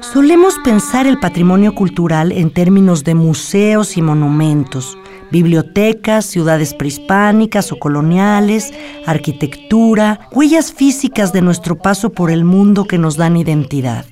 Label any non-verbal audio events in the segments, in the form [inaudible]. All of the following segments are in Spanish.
Solemos pensar el patrimonio cultural en términos de museos y monumentos, bibliotecas, ciudades prehispánicas o coloniales, arquitectura, huellas físicas de nuestro paso por el mundo que nos dan identidad.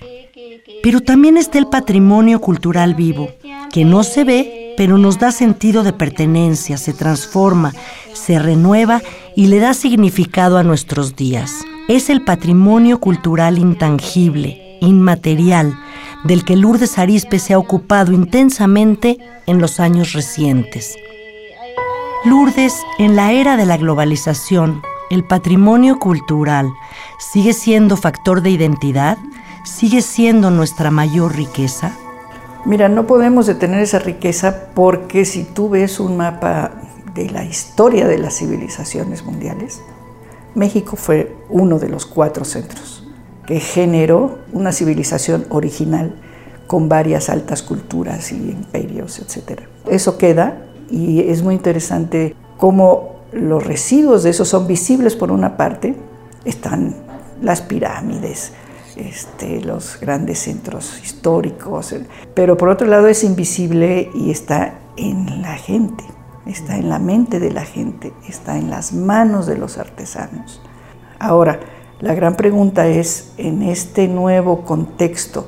Pero también está el patrimonio cultural vivo, que no se ve, pero nos da sentido de pertenencia, se transforma, se renueva y le da significado a nuestros días. Es el patrimonio cultural intangible, inmaterial, del que Lourdes Arispe se ha ocupado intensamente en los años recientes. Lourdes, en la era de la globalización, el patrimonio cultural sigue siendo factor de identidad, sigue siendo nuestra mayor riqueza. Mira, no podemos detener esa riqueza porque si tú ves un mapa de la historia de las civilizaciones mundiales, México fue uno de los cuatro centros que generó una civilización original con varias altas culturas y imperios, etc. Eso queda y es muy interesante cómo los residuos de eso son visibles por una parte, están las pirámides, este, los grandes centros históricos, pero por otro lado es invisible y está en la gente, está en la mente de la gente, está en las manos de los artesanos. Ahora, la gran pregunta es, en este nuevo contexto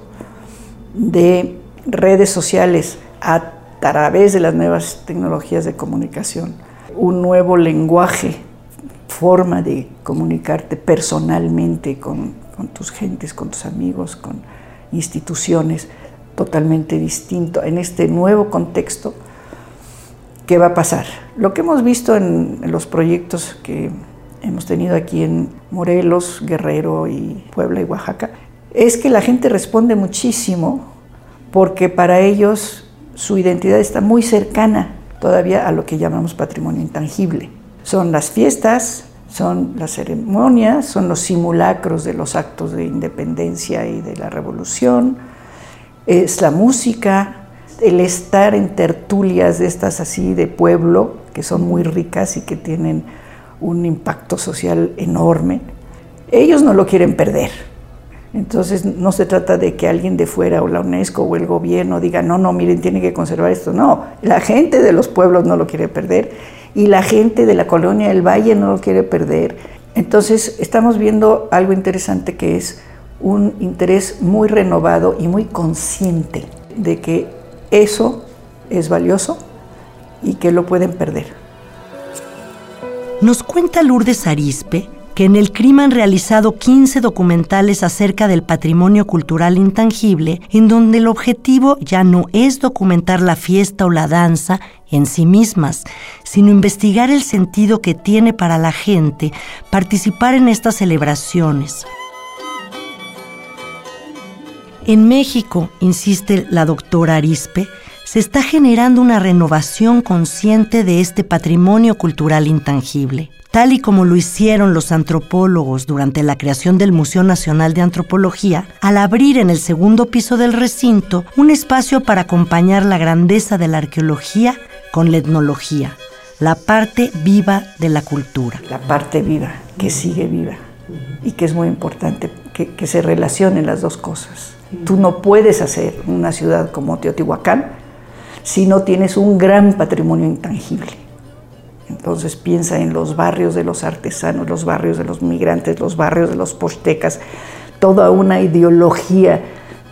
de redes sociales a través de las nuevas tecnologías de comunicación, un nuevo lenguaje, forma de comunicarte personalmente con, tus gentes, con tus amigos, con instituciones, totalmente distinto. En este nuevo contexto, ¿qué va a pasar? Lo que hemos visto en los proyectos que hemos tenido aquí en Morelos, Guerrero y Puebla y Oaxaca, es que la gente responde muchísimo porque para ellos su identidad está muy cercana todavía a lo que llamamos patrimonio intangible. Son las fiestas, son las ceremonias, son los simulacros de los actos de independencia y de la revolución, es la música, el estar en tertulias de estas así de pueblo, que son muy ricas y que tienen un impacto social enorme, ellos no lo quieren perder. Entonces no se trata de que alguien de fuera o la UNESCO o el gobierno diga, no, no, miren, tienen que conservar esto. No, la gente de los pueblos no lo quiere perder y la gente de la colonia del Valle no lo quiere perder. Entonces estamos viendo algo interesante que es un interés muy renovado y muy consciente de que eso es valioso y que lo pueden perder. Nos cuenta Lourdes Arispe que en el CRIM han realizado 15 documentales acerca del patrimonio cultural intangible, en donde el objetivo ya no es documentar la fiesta o la danza en sí mismas, sino investigar el sentido que tiene para la gente participar en estas celebraciones. En México, insiste la doctora Arispe, se está generando una renovación consciente de este patrimonio cultural intangible, tal y como lo hicieron los antropólogos durante la creación del Museo Nacional de Antropología, al abrir en el segundo piso del recinto un espacio para acompañar la grandeza de la arqueología con la etnología, la parte viva de la cultura. La parte viva, que sigue viva y que es muy importante que, se relacionen las dos cosas. Tú no puedes hacer una ciudad como Teotihuacán si no tienes un gran patrimonio intangible. Entonces piensa en los barrios de los artesanos, los barrios de los migrantes, los barrios de los postecas, toda una ideología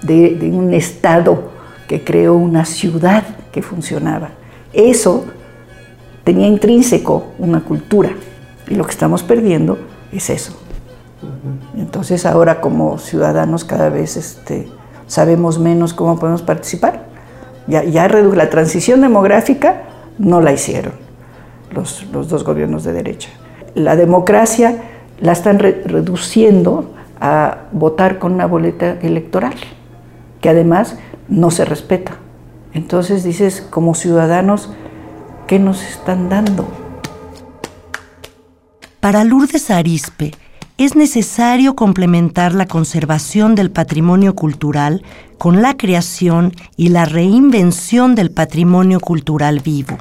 de, de un Estado que creó una ciudad que funcionaba. Eso tenía intrínseco una cultura y lo que estamos perdiendo es eso. Entonces ahora como ciudadanos cada vez este, sabemos menos cómo podemos participar. Ya, la transición demográfica no la hicieron. los, dos gobiernos de derecha. La democracia la están reduciendo a votar con una boleta electoral, que además no se respeta. Entonces dices, como ciudadanos, ¿qué nos están dando? Para Lourdes Arispe, es necesario complementar la conservación del patrimonio cultural con la creación y la reinvención del patrimonio cultural vivo.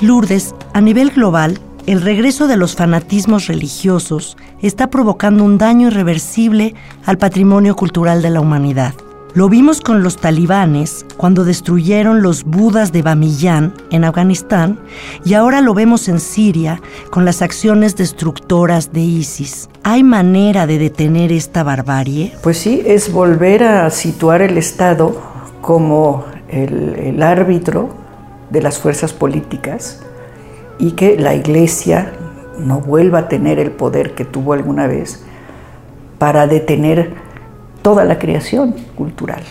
Lourdes, a nivel global, el regreso de los fanatismos religiosos está provocando un daño irreversible al patrimonio cultural de la humanidad. Lo vimos con los talibanes cuando destruyeron los budas de Bamiyan en Afganistán y ahora lo vemos en Siria con las acciones destructoras de ISIS. ¿Hay manera de detener esta barbarie? Pues sí, es volver a situar el Estado como el, el árbitro de las fuerzas políticas y que la Iglesia no vuelva a tener el poder que tuvo alguna vez para detener toda la creación cultural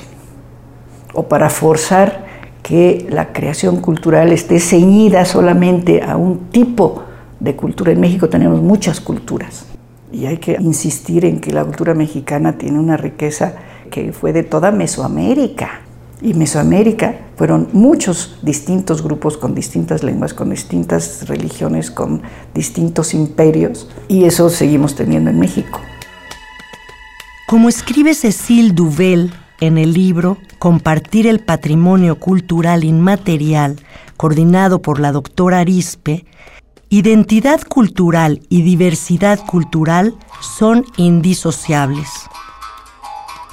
o para forzar que la creación cultural esté ceñida solamente a un tipo de cultura. En México tenemos muchas culturas y hay que insistir en que la cultura mexicana tiene una riqueza que fue de toda Mesoamérica. Y Mesoamérica fueron muchos distintos grupos con distintas lenguas, con distintas religiones, con distintos imperios, y eso seguimos teniendo en México. Como escribe Cecil Duvel en el libro Compartir el Patrimonio Cultural Inmaterial, coordinado por la doctora Arispe, identidad cultural y diversidad cultural son indisociables.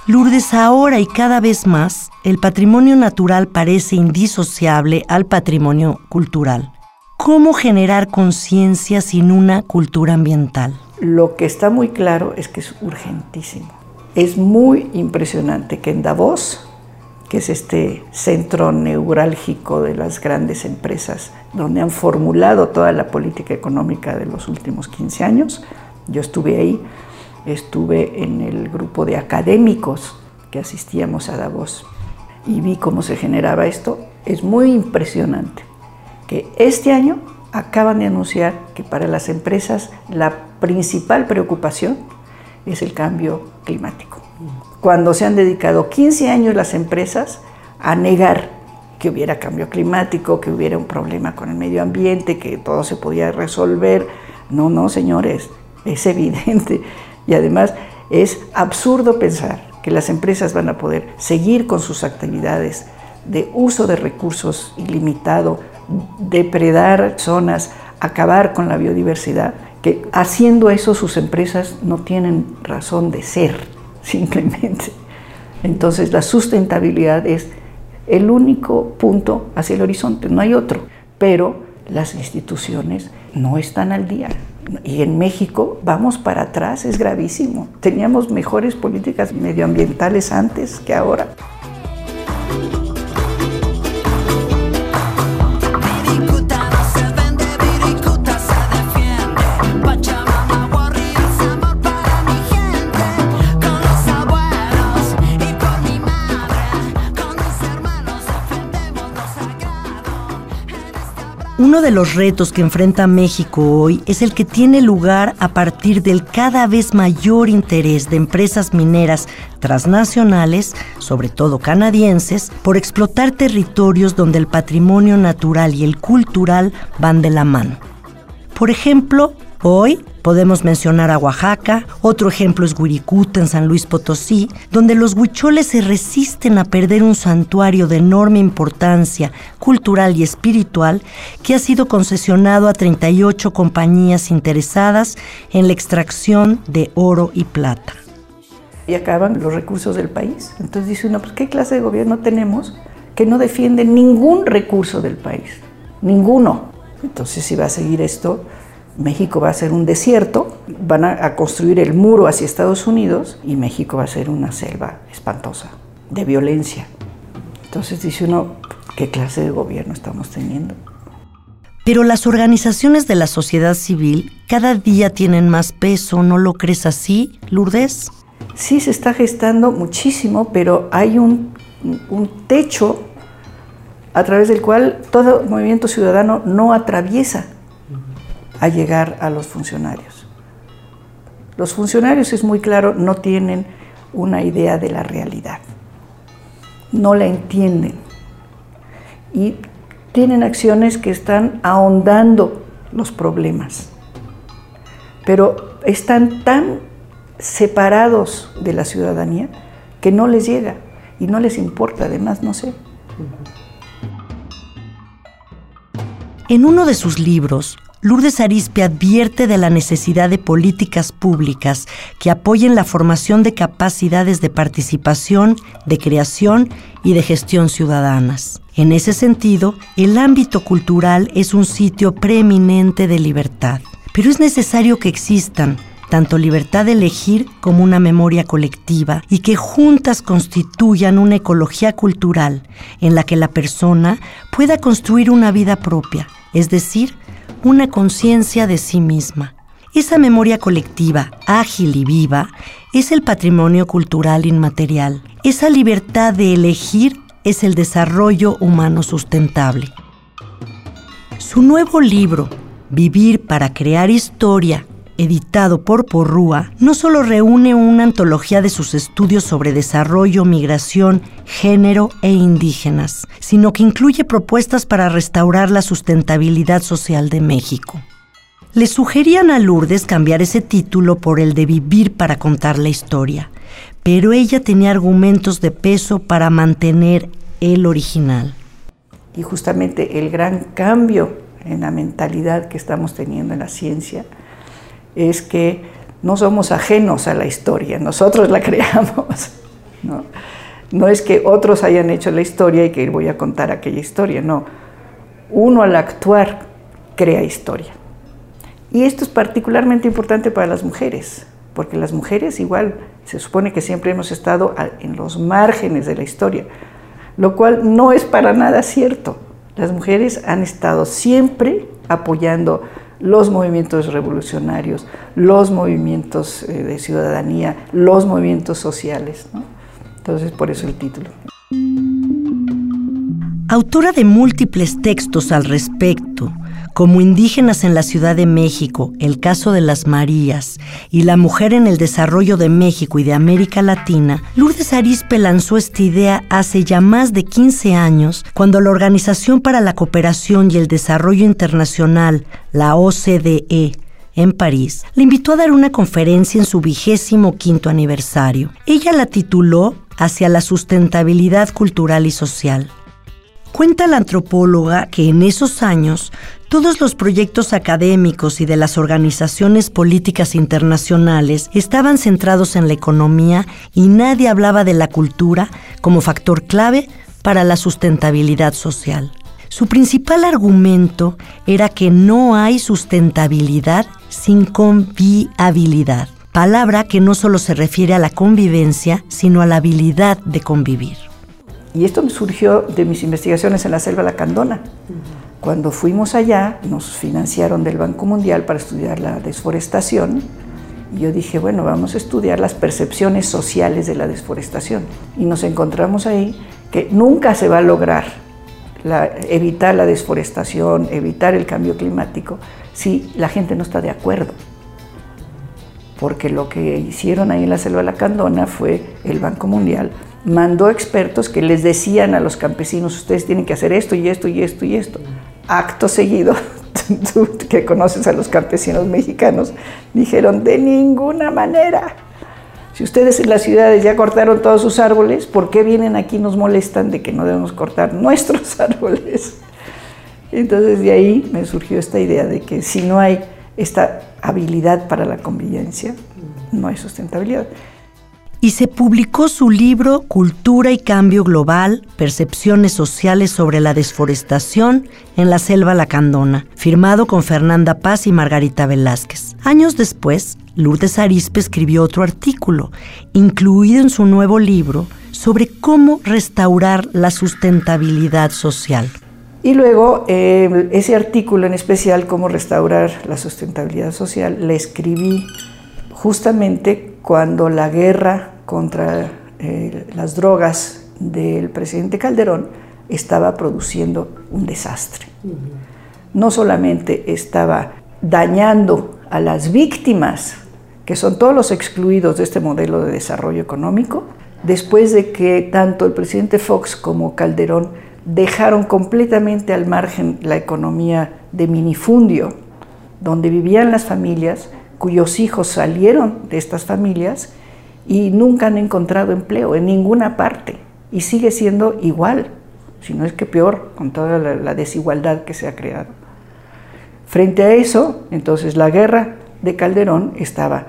Lourdes, ahora y cada vez más, el patrimonio natural parece indisociable al patrimonio cultural. ¿Cómo generar conciencia sin una cultura ambiental? Lo que está muy claro es que es urgentísimo. Es muy impresionante que en Davos, que es este centro neurálgico de las grandes empresas, donde han formulado toda la política económica de los últimos 15 años, yo estuve ahí, estuve en el grupo de académicos que asistíamos a Davos y vi cómo se generaba esto. Es muy impresionante que este año acaban de anunciar que para las empresas la principal preocupación es el cambio climático. Cuando se han dedicado 15 años las empresas a negar que hubiera cambio climático, que hubiera un problema con el medio ambiente, que todo se podía resolver. No, no, señores, es evidente. Y además es absurdo pensar que las empresas van a poder seguir con sus actividades de uso de recursos ilimitado, depredar zonas, acabar con la biodiversidad haciendo eso sus empresas no tienen razón de ser, [laughs] simplemente. Entonces la sustentabilidad es el único punto hacia el horizonte, no hay otro. Pero las instituciones no están al día. Y en México vamos para atrás, es gravísimo. Teníamos mejores políticas medioambientales antes que ahora. Uno de los retos que enfrenta México hoy es el que tiene lugar a partir del cada vez mayor interés de empresas mineras transnacionales, sobre todo canadienses, por explotar territorios donde el patrimonio natural y el cultural van de la mano. Por ejemplo, hoy Podemos mencionar a Oaxaca, otro ejemplo es Huiricuta en San Luis Potosí, donde los huicholes se resisten a perder un santuario de enorme importancia cultural y espiritual que ha sido concesionado a 38 compañías interesadas en la extracción de oro y plata. Y acaban los recursos del país. Entonces dice uno, pues ¿qué clase de gobierno tenemos que no defiende ningún recurso del país? Ninguno. Entonces si va a seguir esto, México va a ser un desierto, van a, construir el muro hacia Estados Unidos y México va a ser una selva espantosa de violencia. Entonces dice uno, ¿qué clase de gobierno estamos teniendo? Pero las organizaciones de la sociedad civil cada día tienen más peso, ¿no lo crees así, Lourdes? Sí, se está gestando muchísimo, pero hay un, un techo a través del cual todo movimiento ciudadano no atraviesa a llegar a los funcionarios. Los funcionarios, es muy claro, no tienen una idea de la realidad, no la entienden y tienen acciones que están ahondando los problemas, pero están tan separados de la ciudadanía que no les llega y no les importa, además, no sé. En uno de sus libros, Lourdes Arispe advierte de la necesidad de políticas públicas que apoyen la formación de capacidades de participación, de creación y de gestión ciudadanas. En ese sentido, el ámbito cultural es un sitio preeminente de libertad, pero es necesario que existan tanto libertad de elegir como una memoria colectiva y que juntas constituyan una ecología cultural en la que la persona pueda construir una vida propia, es decir, una conciencia de sí misma. Esa memoria colectiva, ágil y viva, es el patrimonio cultural inmaterial. Esa libertad de elegir es el desarrollo humano sustentable. Su nuevo libro, Vivir para crear historia, editado por Porrúa, no solo reúne una antología de sus estudios sobre desarrollo, migración, género e indígenas, sino que incluye propuestas para restaurar la sustentabilidad social de México. Le sugerían a Lourdes cambiar ese título por el de Vivir para contar la historia, pero ella tenía argumentos de peso para mantener el original. Y justamente el gran cambio en la mentalidad que estamos teniendo en la ciencia, es que no somos ajenos a la historia, nosotros la [laughs] creamos. ¿no? no es que otros hayan hecho la historia y que voy a contar aquella historia, no. Uno al actuar crea historia. Y esto es particularmente importante para las mujeres, porque las mujeres igual se supone que siempre hemos estado en los márgenes de la historia, lo cual no es para nada cierto. Las mujeres han estado siempre apoyando los movimientos revolucionarios, los movimientos eh, de ciudadanía, los movimientos sociales. Entonces, por eso el título. Autora de múltiples textos al respecto, como Indígenas en la Ciudad de México, El caso de las Marías y La mujer en el desarrollo de México y de América Latina, Lourdes Arispe lanzó esta idea hace ya más de 15 años, cuando la Organización para la Cooperación y el Desarrollo Internacional, la OCDE, en París, le invitó a dar una conferencia en su vigésimo quinto aniversario. Ella la tituló Hacia la sustentabilidad cultural y social. Cuenta la antropóloga que en esos años todos los proyectos académicos y de las organizaciones políticas internacionales estaban centrados en la economía y nadie hablaba de la cultura como factor clave para la sustentabilidad social. Su principal argumento era que no hay sustentabilidad sin conviabilidad, palabra que no solo se refiere a la convivencia, sino a la habilidad de convivir. Y esto me surgió de mis investigaciones en la selva lacandona. Cuando fuimos allá, nos financiaron del Banco Mundial para estudiar la desforestación. Y yo dije, bueno, vamos a estudiar las percepciones sociales de la desforestación. Y nos encontramos ahí que nunca se va a lograr evitar la desforestación, evitar el cambio climático, si la gente no está de acuerdo. Porque lo que hicieron ahí en la selva lacandona fue el Banco Mundial mandó expertos que les decían a los campesinos, ustedes tienen que hacer esto y esto y esto y esto. Acto seguido, [laughs] tú que conoces a los campesinos mexicanos, dijeron, de ninguna manera. Si ustedes en las ciudades ya cortaron todos sus árboles, ¿por qué vienen aquí y nos molestan de que no debemos cortar [laughs] nuestros árboles? Entonces de ahí me surgió esta idea de que si no hay esta habilidad para la convivencia, no hay sustentabilidad y se publicó su libro Cultura y Cambio Global, Percepciones Sociales sobre la Desforestación en la Selva Lacandona, firmado con Fernanda Paz y Margarita Velázquez. Años después, Lourdes Arispe escribió otro artículo, incluido en su nuevo libro, sobre cómo restaurar la sustentabilidad social. Y luego, eh, ese artículo en especial, cómo restaurar la sustentabilidad social, le escribí justamente cuando la guerra contra eh, las drogas del presidente Calderón estaba produciendo un desastre. No solamente estaba dañando a las víctimas, que son todos los excluidos de este modelo de desarrollo económico, después de que tanto el presidente Fox como Calderón dejaron completamente al margen la economía de minifundio, donde vivían las familias cuyos hijos salieron de estas familias y nunca han encontrado empleo en ninguna parte y sigue siendo igual, si no es que peor, con toda la, desigualdad que se ha creado. Frente a eso, entonces la guerra de Calderón estaba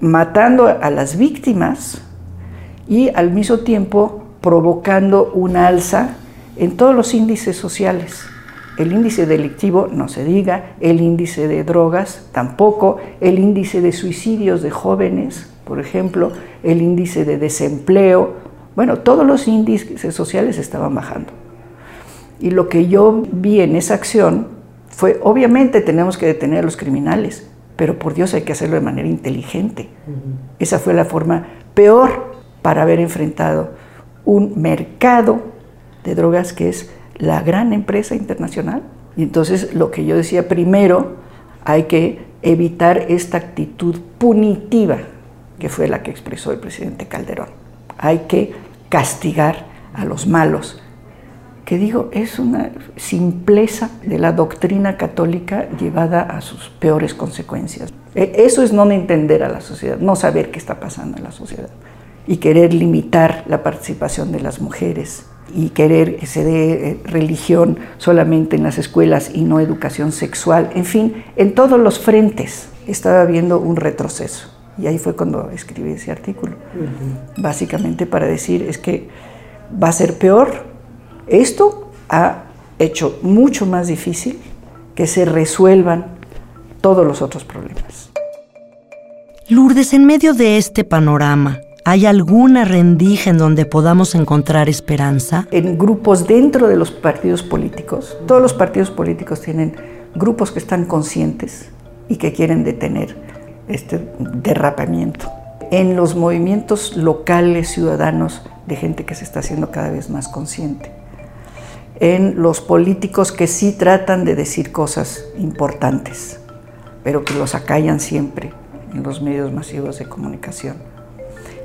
matando a las víctimas y al mismo tiempo provocando una alza en todos los índices sociales. El índice delictivo, no se diga, el índice de drogas tampoco, el índice de suicidios de jóvenes, por ejemplo, el índice de desempleo, bueno, todos los índices sociales estaban bajando. Y lo que yo vi en esa acción fue, obviamente tenemos que detener a los criminales, pero por Dios hay que hacerlo de manera inteligente. Esa fue la forma peor para haber enfrentado un mercado de drogas que es la gran empresa internacional. Y entonces lo que yo decía, primero hay que evitar esta actitud punitiva que fue la que expresó el presidente Calderón. Hay que castigar a los malos, que digo, es una simpleza de la doctrina católica llevada a sus peores consecuencias. E, eso es no entender a la sociedad, no saber qué está pasando en la sociedad y querer limitar la participación de las mujeres, y querer que se dé eh, religión solamente en las escuelas y no educación sexual, en fin, en todos los frentes estaba habiendo un retroceso. Y ahí fue cuando escribí ese artículo, básicamente para decir es que va a ser peor. Esto ha hecho mucho más difícil que se resuelvan todos los otros problemas. Lourdes, en medio de este panorama, ¿Hay alguna rendija en donde podamos encontrar esperanza? En grupos dentro de los partidos políticos. Todos los partidos políticos tienen grupos que están conscientes y que quieren detener este derrapamiento. En los movimientos locales, ciudadanos, de gente que se está haciendo cada vez más consciente. En los políticos que sí tratan de decir cosas importantes, pero que los acallan siempre en los medios masivos de comunicación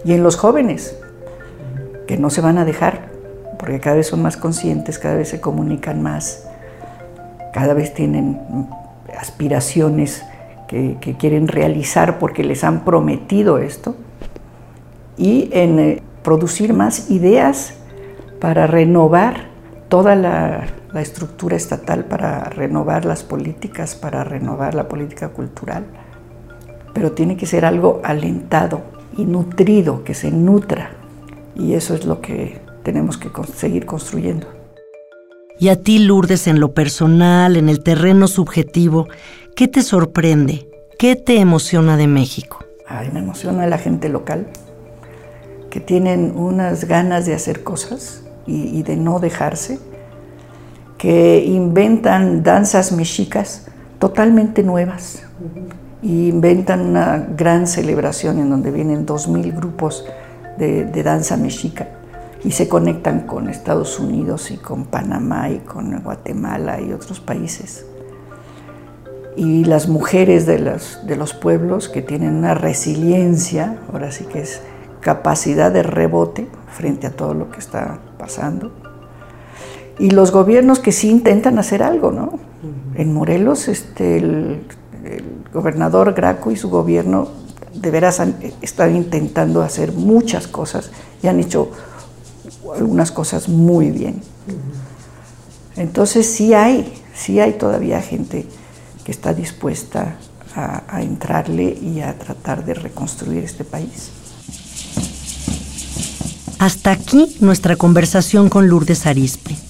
y en los jóvenes, que no se van a dejar, porque cada vez son más conscientes, cada vez se comunican más, cada vez tienen aspiraciones que, quieren realizar porque les han prometido esto, y en eh, producir más ideas para renovar toda la, la estructura estatal, para renovar las políticas, para renovar la política cultural, pero tiene que ser algo alentado, y nutrido, que se nutra. Y eso es lo que tenemos que seguir construyendo. Y a ti, Lourdes, en lo personal, en el terreno subjetivo, ¿qué te sorprende? ¿Qué te emociona de México? Ay, me emociona la gente local, que tienen unas ganas de hacer cosas y, y de no dejarse, que inventan danzas mexicas totalmente nuevas, y inventan una gran celebración en donde vienen 2.000 grupos de, danza mexica y se conectan con Estados Unidos y con Panamá y con Guatemala y otros países. Y las mujeres de los, de los pueblos que tienen una resiliencia, ahora sí que es capacidad de rebote frente a todo lo que está pasando. Y los gobiernos que sí intentan hacer algo, ¿no? En Morelos, este, el el gobernador Graco y su gobierno de veras han estado intentando hacer muchas cosas y han hecho algunas cosas muy bien. Entonces sí hay, sí hay todavía gente que está dispuesta a, a entrarle y a tratar de reconstruir este país. Hasta aquí nuestra conversación con Lourdes Arispe.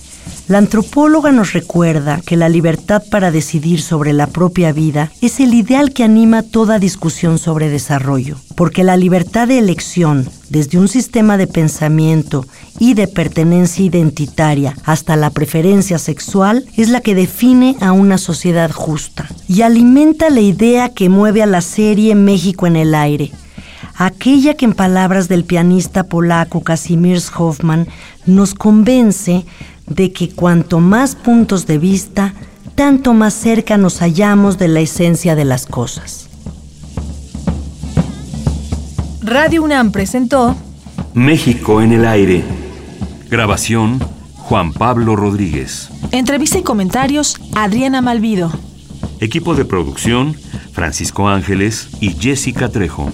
La antropóloga nos recuerda que la libertad para decidir sobre la propia vida es el ideal que anima toda discusión sobre desarrollo, porque la libertad de elección, desde un sistema de pensamiento y de pertenencia identitaria hasta la preferencia sexual, es la que define a una sociedad justa y alimenta la idea que mueve a la serie México en el aire, aquella que en palabras del pianista polaco Kazimierz Hoffman nos convence de que cuanto más puntos de vista, tanto más cerca nos hallamos de la esencia de las cosas. Radio UNAM presentó México en el aire. Grabación Juan Pablo Rodríguez. Entrevista y comentarios Adriana Malvido. Equipo de producción Francisco Ángeles y Jessica Trejo.